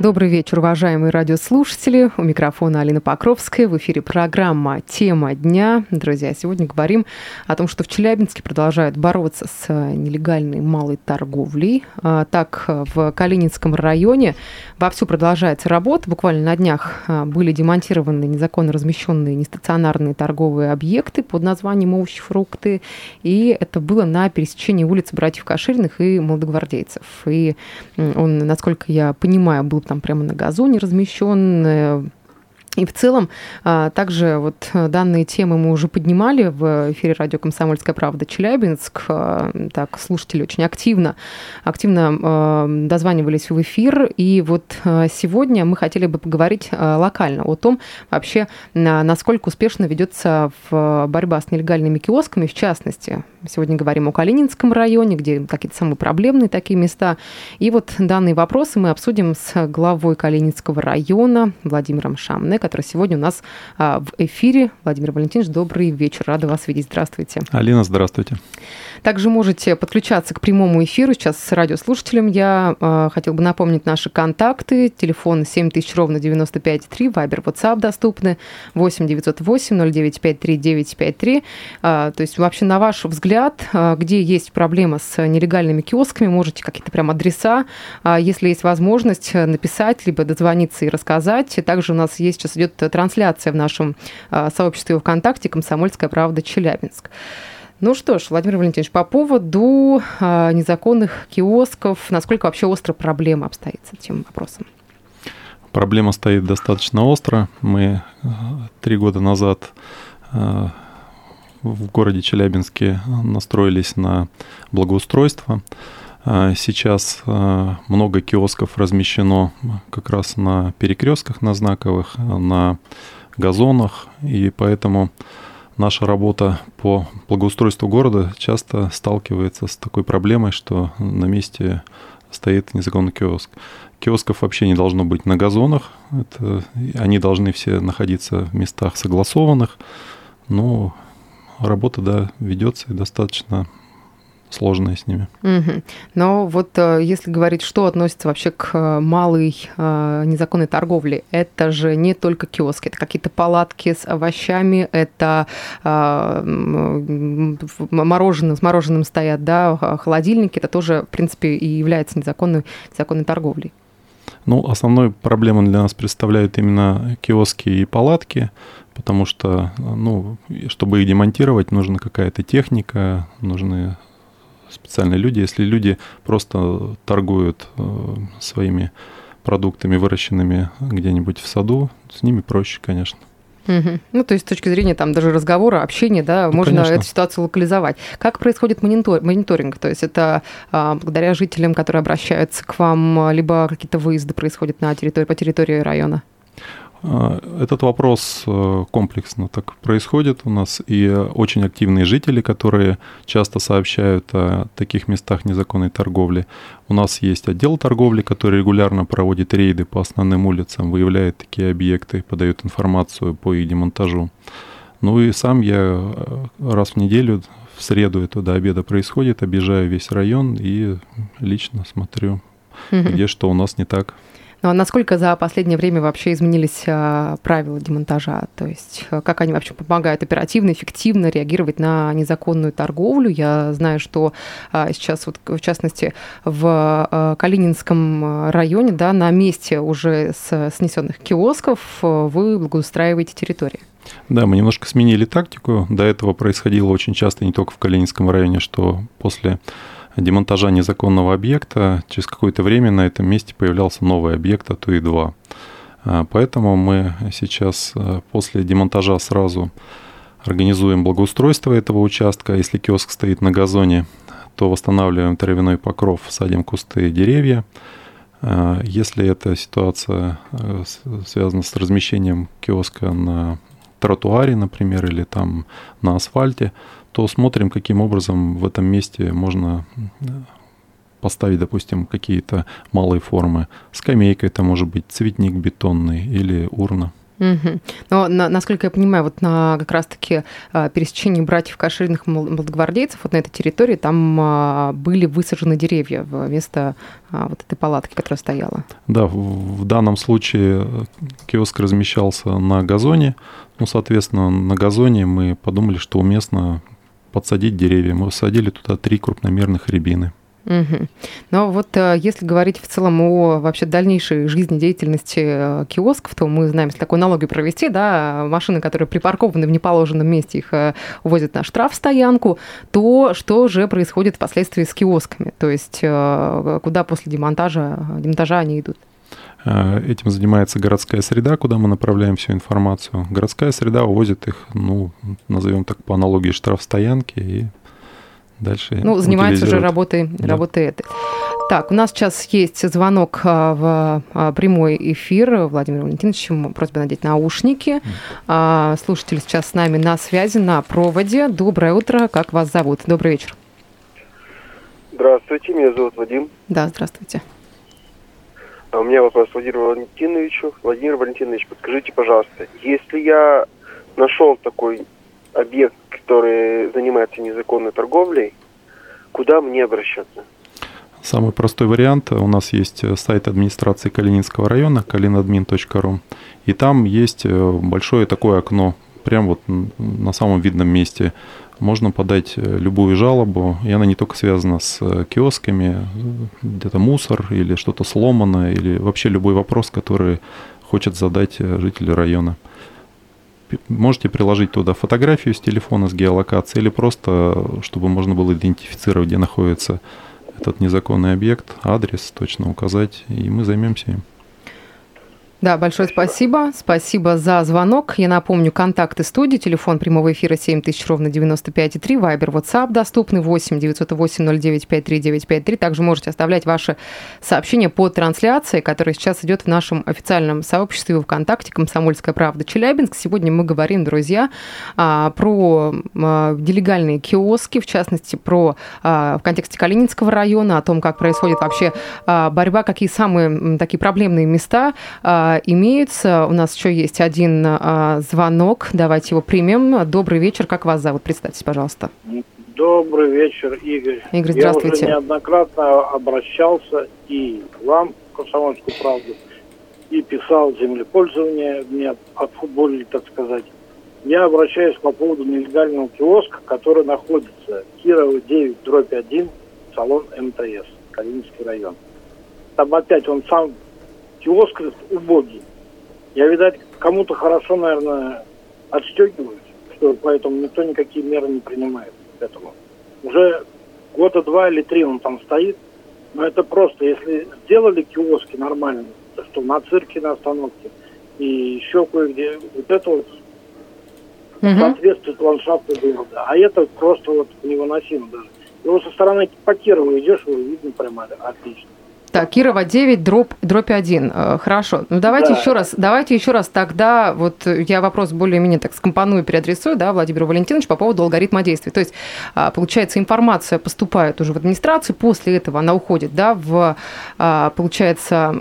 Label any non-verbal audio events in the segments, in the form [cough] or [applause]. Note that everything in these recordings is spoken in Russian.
Добрый вечер, уважаемые радиослушатели. У микрофона Алина Покровская. В эфире программа «Тема дня». Друзья, сегодня говорим о том, что в Челябинске продолжают бороться с нелегальной малой торговлей. А, так, в Калининском районе вовсю продолжается работа. Буквально на днях а, были демонтированы незаконно размещенные нестационарные торговые объекты под названием «Овощи, фрукты». И это было на пересечении улиц братьев Кашириных и молодогвардейцев. И он, насколько я понимаю, был там прямо на газоне размещен, э, и в целом, а, также вот данные темы мы уже поднимали в эфире радио «Комсомольская правда» Челябинск. А, так, слушатели очень активно, активно а, дозванивались в эфир. И вот сегодня мы хотели бы поговорить локально о том вообще, насколько успешно ведется борьба с нелегальными киосками, в частности, Сегодня говорим о Калининском районе, где какие-то самые проблемные такие места. И вот данные вопросы мы обсудим с главой Калининского района Владимиром Шамне, который сегодня у нас а, в эфире. Владимир Валентинович, добрый вечер. Рада вас видеть. Здравствуйте. Алина, здравствуйте. Также можете подключаться к прямому эфиру. Сейчас с радиослушателем я э, хотел бы напомнить наши контакты. Телефон 7000 ровно 95,3, Вайбер, WhatsApp доступны 8 908 0953 953. Э, то есть вообще на ваш взгляд, э, где есть проблема с нелегальными киосками, можете какие-то прям адреса, э, если есть возможность написать, либо дозвониться и рассказать. Также у нас есть сейчас идет трансляция в нашем э, сообществе ВКонтакте «Комсомольская правда Челябинск». Ну что ж, Владимир Валентинович, по поводу э, незаконных киосков, насколько вообще остро проблема обстоит с этим вопросом? Проблема стоит достаточно остро. Мы э, три года назад э, в городе Челябинске настроились на благоустройство. Э, сейчас много киосков размещено как раз на перекрестках, на знаковых, на газонах, и поэтому наша работа по благоустройству города часто сталкивается с такой проблемой, что на месте стоит незаконный киоск. Киосков вообще не должно быть на газонах. Это, они должны все находиться в местах согласованных. Но работа, да, ведется и достаточно сложное с ними. Угу. Но вот э, если говорить, что относится вообще к э, малой э, незаконной торговле, это же не только киоски, это какие-то палатки с овощами, это мороженое, с мороженым стоят, да, холодильники, это тоже, в принципе, и является незаконной, незаконной торговлей. Ну, основной проблемой для нас представляют именно киоски и палатки, потому что, ну, чтобы их демонтировать, нужна какая-то техника, нужны специальные люди. Если люди просто торгуют э, своими продуктами, выращенными где-нибудь в саду, с ними проще, конечно. Угу. Ну, то есть с точки зрения там даже разговора, общения, да, ну, можно конечно. эту ситуацию локализовать. Как происходит монитор, мониторинг? То есть это а, благодаря жителям, которые обращаются к вам, либо какие-то выезды происходят на территории, по территории района? А, этот вопрос э, комплексно так происходит у нас, и очень активные жители, которые часто сообщают о таких местах незаконной торговли. У нас есть отдел торговли, который регулярно проводит рейды по основным улицам, выявляет такие объекты, подает информацию по их демонтажу. Ну и сам я э, раз в неделю, в среду это до обеда происходит, объезжаю весь район и лично смотрю, где что у нас не так. Ну а насколько за последнее время вообще изменились а, правила демонтажа? То есть а, как они вообще помогают оперативно, эффективно реагировать на незаконную торговлю? Я знаю, что а, сейчас, вот, в частности, в Калининском районе, да, на месте уже с снесенных киосков вы благоустраиваете территории. Да, мы немножко сменили тактику. До этого происходило очень часто не только в Калининском районе, что после демонтажа незаконного объекта, через какое-то время на этом месте появлялся новый объект, а то и два. А, поэтому мы сейчас э, после демонтажа сразу организуем благоустройство этого участка. Если киоск стоит на газоне, то восстанавливаем травяной покров, садим кусты и деревья. А, если эта ситуация связана с размещением киоска на тротуаре, например, или там на асфальте, то смотрим, каким образом в этом месте можно поставить, допустим, какие-то малые формы. Скамейка это может быть цветник бетонный или урна. Угу. Но, на, насколько я понимаю, вот на как раз-таки а, пересечении братьев Кашириных молодогвардейцев, вот на этой территории, там а, были высажены деревья вместо а, вот этой палатки, которая стояла. Да, в, в данном случае киоск размещался на газоне. Ну, соответственно, на газоне мы подумали, что уместно подсадить деревья. Мы посадили туда три крупномерных рябины. Угу. Но вот э, если говорить в целом о вообще дальнейшей жизнедеятельности э, киосков, то мы знаем, если такую аналогию провести, да, машины, которые припаркованы в неположенном месте, их э, увозят на штрафстоянку, то что же происходит впоследствии с киосками? То есть куда после демонтажа, демонтажа они идут? Этим занимается городская среда, куда мы направляем всю информацию. Городская среда увозит их, ну, назовем так по аналогии штрафстоянки и дальше. Ну, занимается уже работой, да. работой этой. Так, у нас сейчас есть звонок а, в а, прямой эфир. Владимир Валентинович, просьба надеть наушники. Mm. Слушатель сейчас с нами на связи, на проводе. Доброе утро, как вас зовут? Добрый вечер. Здравствуйте, меня зовут Вадим. Да, здравствуйте. А у меня вопрос Владимиру Валентиновичу. Владимир Валентинович, подскажите, пожалуйста, если я нашел такой объект, который занимается незаконной торговлей, куда мне обращаться? Самый простой вариант. У нас есть сайт администрации Калининского района, kalinadmin.ru. И там есть э, большое такое окно, прямо вот на самом видном месте. Можно подать э, любую жалобу, и она не только связана с э, киосками, где-то мусор или что-то сломано, или вообще любой вопрос, который хочет задать жители района можете приложить туда фотографию с телефона, с геолокацией, или просто, чтобы можно было идентифицировать, где находится этот незаконный объект, адрес точно указать, и мы займемся им. Да, большое спасибо. Спасибо за звонок. Я напомню, контакты студии, телефон прямого эфира 7000, ровно 95,3, вайбер, WhatsApp доступны 8 908 09 53 Также можете оставлять ваши сообщения по трансляции, которая сейчас идет в нашем официальном сообществе ВКонтакте «Комсомольская правда Челябинск». Сегодня мы говорим, друзья, а, про а, нелегальные киоски, в частности, про а, в контексте Калининского района, о том, как происходит вообще борьба, какие самые такие проблемные места имеются. У нас еще есть один а, звонок. Давайте его примем. Добрый вечер. Как вас зовут? Представьтесь, пожалуйста. Добрый вечер, Игорь. Игорь, здравствуйте. Я уже неоднократно обращался и вам, Комсомольскую правду, и писал землепользование, мне отфутболили, так сказать. Я обращаюсь по поводу нелегального киоска, который находится Кирова 9, дробь 1, салон МТС, Калининский район. Там опять он сам киоск убогий. Я, видать, кому-то хорошо, наверное, отстегивают, что поэтому никто никакие меры не принимает к этому. Уже года два или три он там стоит, но это просто, если сделали киоски нормально, то что на цирке на остановке и еще кое-где, вот это вот угу. соответствует ландшафту города. А это просто вот невыносимо даже. Его со стороны по Кирову идешь, его видно прямо отлично. Так, Кирова 9, дробь, дробь 1. Э, хорошо. Ну, давайте да. еще раз, давайте еще раз тогда, вот я вопрос более-менее так скомпоную, переадресую, да, Владимиру Валентиновичу по поводу алгоритма действий. То есть, а, получается, информация поступает уже в администрацию, после этого она уходит, да, в, а, получается,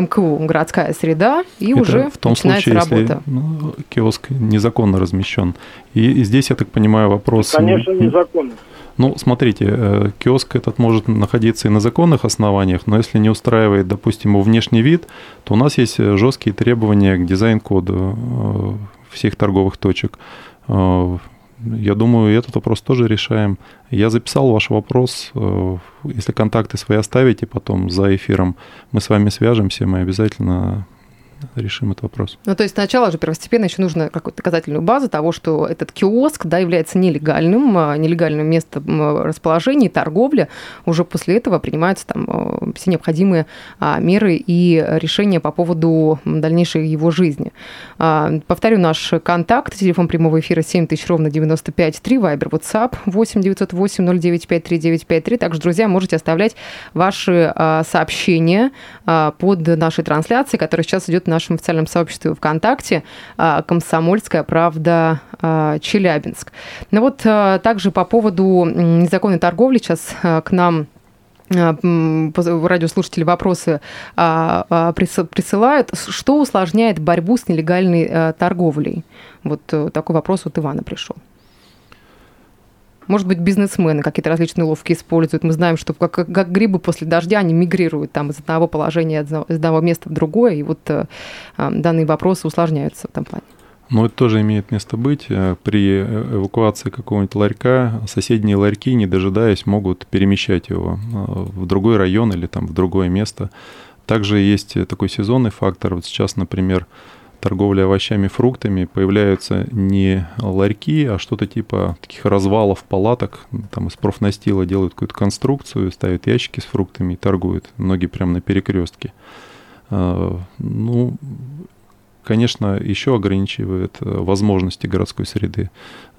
МКУ, городская среда, и Это уже в том начинается случае, работа. Если ну, киоск незаконно размещен. И, и здесь, я так понимаю, вопрос... Конечно, незаконно. Ну, смотрите, э, киоск этот может находиться и на законных основаниях, но если не устраивает, допустим, его внешний вид, то у нас есть э, жесткие требования к дизайн-коду э, всех торговых точек. Я думаю, этот вопрос тоже решаем. Я записал ваш вопрос. Если контакты свои оставите потом за эфиром, мы с вами свяжемся, мы обязательно решим этот вопрос. Ну, то есть сначала же первостепенно еще нужно какую-то доказательную базу того, что этот киоск да, является нелегальным, а, нелегальным местом расположения, торговли. Уже после этого принимаются там а, все необходимые а, меры и решения по поводу дальнейшей его жизни. Повторю наш контакт, телефон прямого эфира 7000 ровно 95 вайбер, WhatsApp 8 908 095 3953. Также, друзья, можете оставлять ваши сообщения под нашей трансляцией, которая сейчас идет в нашем официальном сообществе ВКонтакте а, «Комсомольская правда а, Челябинск». Ну вот а, также по поводу незаконной торговли сейчас к нам радиослушатели вопросы присылают. Что усложняет борьбу с нелегальной торговлей? Вот такой вопрос от Ивана пришел. Может быть, бизнесмены какие-то различные ловки используют. Мы знаем, что как, как грибы после дождя, они мигрируют там из одного положения, из одного места в другое, и вот э, данные вопросы усложняются в этом плане. Но это тоже имеет место быть. Э, при эвакуации какого-нибудь ларька соседние ларьки, не дожидаясь, могут перемещать его э, в другой район или там в другое место. Также есть такой сезонный фактор. Вот сейчас, например, торговли овощами, фруктами появляются не ларьки, а что-то типа таких развалов палаток. Там из профнастила делают какую-то конструкцию, ставят ящики с фруктами и торгуют. Многие прямо на перекрестке. А, ну, конечно, еще ограничивает э, возможности городской среды.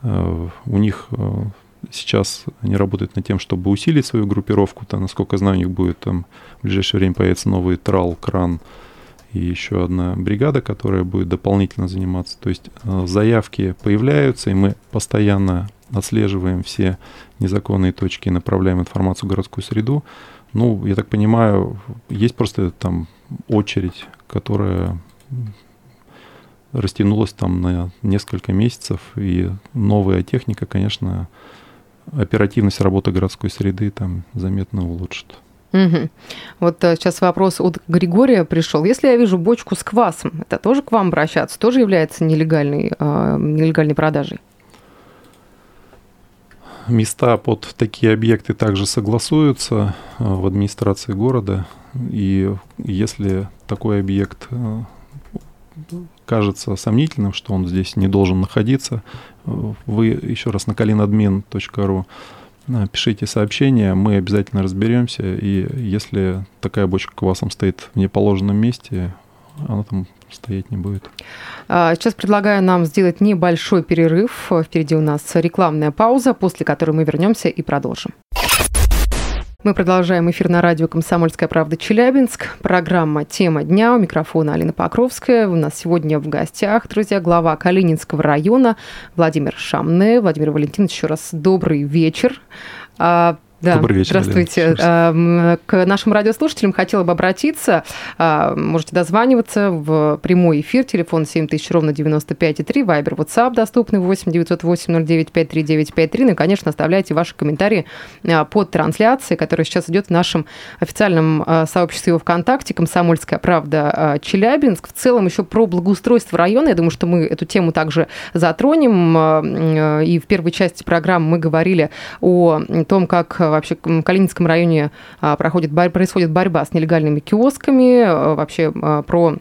А, у них э, сейчас они работают над тем, чтобы усилить свою группировку. Там, насколько знаю, у них будет там в ближайшее время появится новый трал, кран, и еще одна бригада, которая будет дополнительно заниматься. То есть э, заявки появляются, и мы постоянно отслеживаем все незаконные точки и направляем информацию в городскую среду. Ну, я так понимаю, есть просто там очередь, которая растянулась там на несколько месяцев, и новая техника, конечно, оперативность работы городской среды там заметно улучшит. Угу. Вот э, сейчас вопрос от Григория пришел. Если я вижу бочку с квасом, это тоже к вам обращаться? Тоже является нелегальной, э, нелегальной продажей? Места под такие объекты также согласуются э, в администрации города. И если такой объект э, кажется сомнительным, что он здесь не должен находиться, вы еще раз на kalinadmin.ru пишите сообщения, мы обязательно разберемся. И если такая бочка квасом стоит в неположенном месте, она там стоять не будет. А, сейчас предлагаю нам сделать небольшой перерыв. Впереди у нас рекламная пауза, после которой мы вернемся и продолжим. Мы продолжаем эфир на радио «Комсомольская правда» Челябинск. Программа «Тема дня». У микрофона Алина Покровская. У нас сегодня в гостях, друзья, глава Калининского района Владимир Шамне. Владимир Валентинович, еще раз добрый вечер. Да, Добрый вечер. Здравствуйте. Елена. К нашим радиослушателям хотела бы обратиться. А, можете дозваниваться в прямой эфир. Телефон 7000, ровно 95,3. Вайбер, WhatsApp доступный 8 908 09 53953. Ну и, конечно, оставляйте ваши комментарии а, под трансляцией, которая сейчас идет в нашем официальном а, сообществе ВКонтакте «Комсомольская правда Челябинск». В целом еще про благоустройство района. Я думаю, что мы эту тему также затронем. И в первой части программы мы говорили о том, как вообще в Калининском районе а, проходит, происходит борьба с нелегальными киосками, а, вообще а, про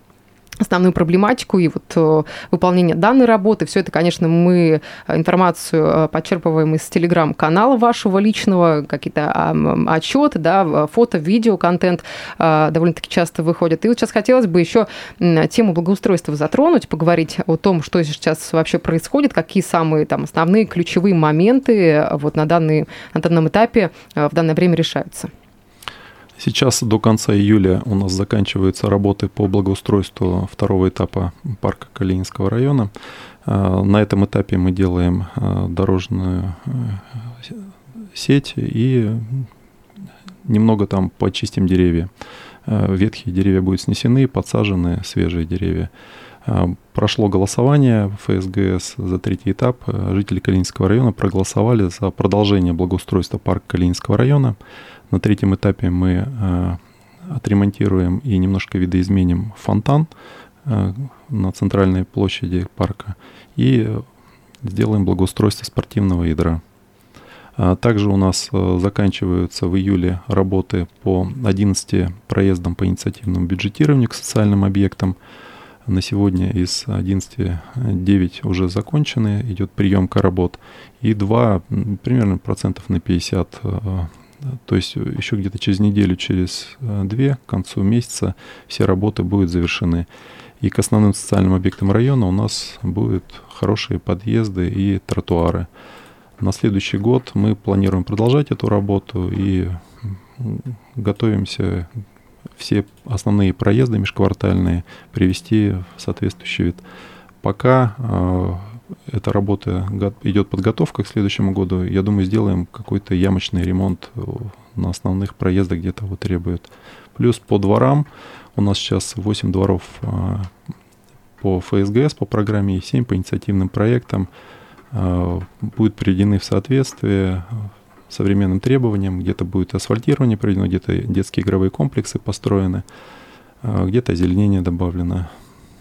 основную проблематику и вот э, выполнение данной работы. Все это, конечно, мы информацию э, подчерпываем из телеграм-канала вашего личного, какие-то отчеты, да, фото, видео, контент э, довольно-таки часто выходят. И вот сейчас хотелось бы еще тему благоустройства затронуть, поговорить о том, что сейчас вообще происходит, какие самые там основные ключевые моменты вот на, данный, на данном этапе в данное время решаются. Сейчас до конца июля у нас заканчиваются работы по благоустройству второго этапа парка Калининского района. А, на этом этапе мы делаем а, дорожную э, сеть и немного там почистим деревья. Ветхие деревья будут снесены, подсажены свежие деревья. Прошло голосование в ФСГС за третий этап. Жители Калининского района проголосовали за продолжение благоустройства парка Калининского района. На третьем этапе мы э, отремонтируем и немножко видоизменим фонтан э, на центральной площади парка и сделаем благоустройство спортивного ядра. А также у нас э, заканчиваются в июле работы по 11 проездам по инициативному бюджетированию к социальным объектам. На сегодня из 11 9 уже закончены, идет приемка работ. И 2, примерно процентов на 50 то есть еще где-то через неделю, через э, две, к концу месяца все работы будут завершены. И к основным социальным объектам района у нас будут хорошие подъезды и тротуары. На следующий год мы планируем продолжать эту работу и готовимся все основные проезды межквартальные привести в соответствующий вид. Пока э, эта работа идет подготовка к следующему году. Я думаю, сделаем какой-то ямочный ремонт на основных проездах где того требует. Плюс по дворам у нас сейчас 8 дворов а, по ФСГС по программе и 7 по инициативным проектам а, будут приведены в соответствие современным требованиям. Где-то будет асфальтирование проведено, где-то детские игровые комплексы построены, где-то озеленение добавлено.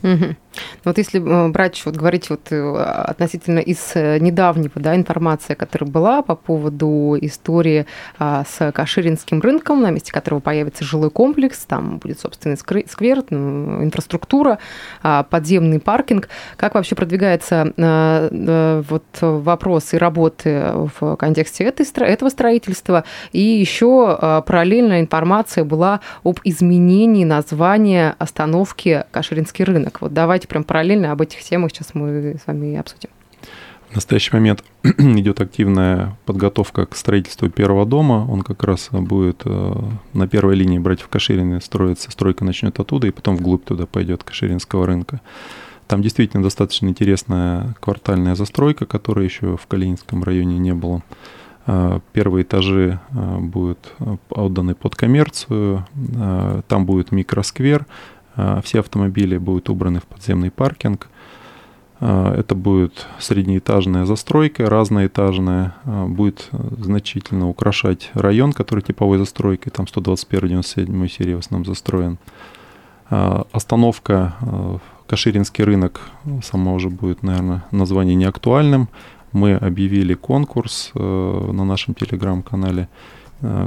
Угу. Вот если э, брать, вот говорить вот э, относительно из э, недавнего, да, информация, которая была по поводу истории а, с Каширинским рынком, на месте которого появится жилой комплекс, там будет собственный сквер, инфраструктура, а, подземный паркинг. Как вообще продвигается а, вот вопрос и работы в контексте этой, этого строительства? И еще параллельно информация была об изменении названия остановки Каширинский рынок. Вот давайте прям параллельно об этих темах сейчас мы с вами обсудим. В настоящий момент [clears throat] идет активная подготовка к строительству первого дома. Он как раз будет э, на первой линии братьев Каширины строится. Стройка начнет оттуда и потом вглубь туда пойдет Каширинского рынка. Там действительно достаточно интересная квартальная застройка, которой еще в Калининском районе не было. Э, первые этажи э, будут отданы под коммерцию. Там будет микросквер, все автомобили будут убраны в подземный паркинг. А, это будет среднеэтажная застройка, разноэтажная, а, будет значительно украшать район, который типовой застройкой, там 121-97 серии в основном застроен. Остановка Каширинский рынок, сама уже будет, наверное, название не актуальным. Мы объявили конкурс на нашем телеграм-канале.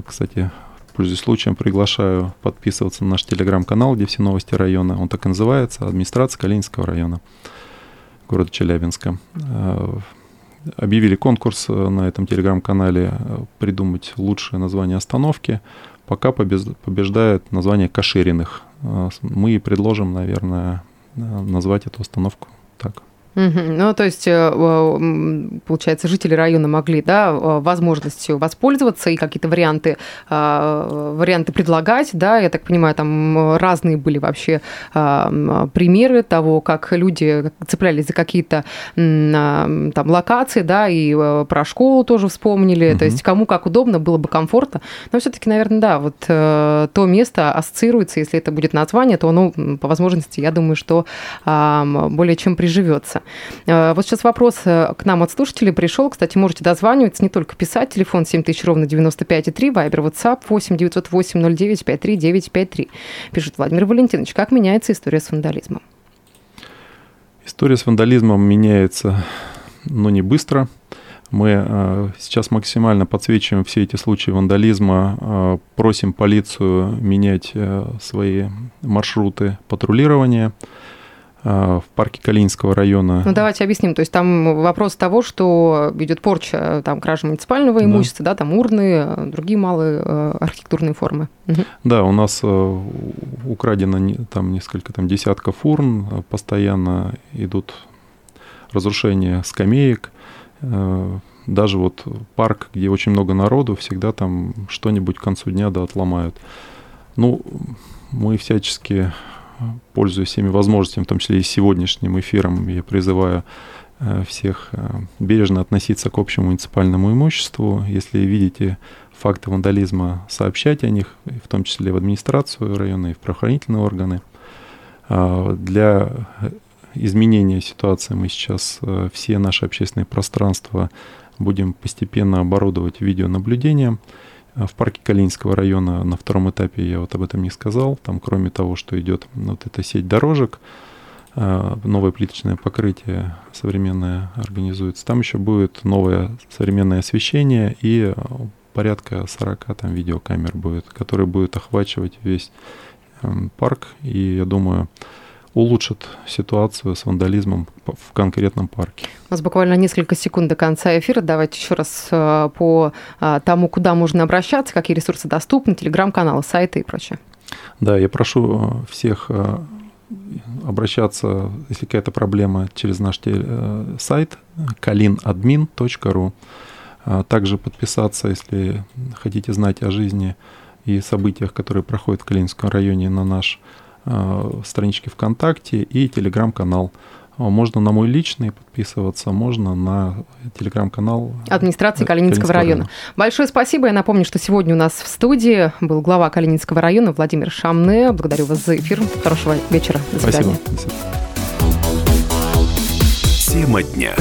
Кстати, Пользуясь случаем, приглашаю подписываться на наш телеграм-канал, где все новости района. Он так и называется, администрация Калининского района города Челябинска. Э, объявили конкурс э, на этом телеграм-канале э, придумать лучшее название остановки. Пока побеждает название Кашириных. Мы предложим, наверное, назвать эту остановку так. Ну, то есть, э, получается, жители района могли, да, возможностью воспользоваться и какие-то варианты, варианты предлагать, да, я так понимаю, там разные были вообще примеры того, как люди цеплялись за какие-то а, там локации, да, и э, про школу тоже вспомнили, угу. то есть кому как удобно, было бы комфортно, но все-таки, наверное, да, вот э, то место ассоциируется, если это будет название, то оно, по возможности, я думаю, что более чем приживется. Э, вот сейчас вопрос э, к нам от слушателей пришел. Кстати, можете дозваниваться, не только писать. Телефон 7000 ровно 95,3, Вайбер, WhatsApp 8 908 09 53 953. Пишет Владимир Валентинович, как меняется история с вандализмом? История с вандализмом меняется, но не быстро. Мы э, сейчас максимально подсвечиваем все эти случаи вандализма, просим полицию менять свои маршруты патрулирования. А, в парке Калининского района. Ну, давайте объясним. То есть там вопрос того, что идет порча, там, кража муниципального имущества, да, да там урны, другие малые э, архитектурные формы. Угу. Да, у нас э, украдено там несколько там десятков урн, постоянно идут разрушения скамеек, э, даже вот парк, где очень много народу, всегда там что-нибудь к концу дня да отломают. Ну, мы всячески пользуясь всеми возможностями, в том числе и сегодняшним эфиром, я призываю э, всех э, бережно относиться к общему муниципальному имуществу. Если видите факты вандализма, сообщать о них, в том числе в администрацию района и в правоохранительные органы. А, для изменения ситуации мы сейчас э, все наши общественные пространства будем постепенно оборудовать видеонаблюдением. В парке Калининского района на втором этапе я вот об этом не сказал. Там, кроме того, что идет вот эта сеть дорожек, а, новое плиточное покрытие современное организуется. Там еще будет новое современное освещение и порядка 40 там видеокамер будет, которые будут охвачивать весь эм, парк. И я думаю, улучшит ситуацию с вандализмом в конкретном парке. У нас буквально несколько секунд до конца эфира. Давайте еще раз э, по э, тому, куда можно обращаться, какие ресурсы доступны, телеграм-каналы, сайты и прочее. Да, я прошу э, всех обращаться, если какая-то проблема, через наш сайт kalinadmin.ru. Также подписаться, если хотите знать о жизни и событиях, которые проходят в Калининском районе на наш Э, странички ВКонтакте и телеграм-канал Можно на мой личный подписываться, можно на телеграм-канал администрации Калининского, Калининского района. района. Большое спасибо. Я напомню, что сегодня у нас в студии был глава Калининского района Владимир Шамне. Благодарю вас за эфир. Хорошего вечера. До свидания. Спасибо. Тема дня.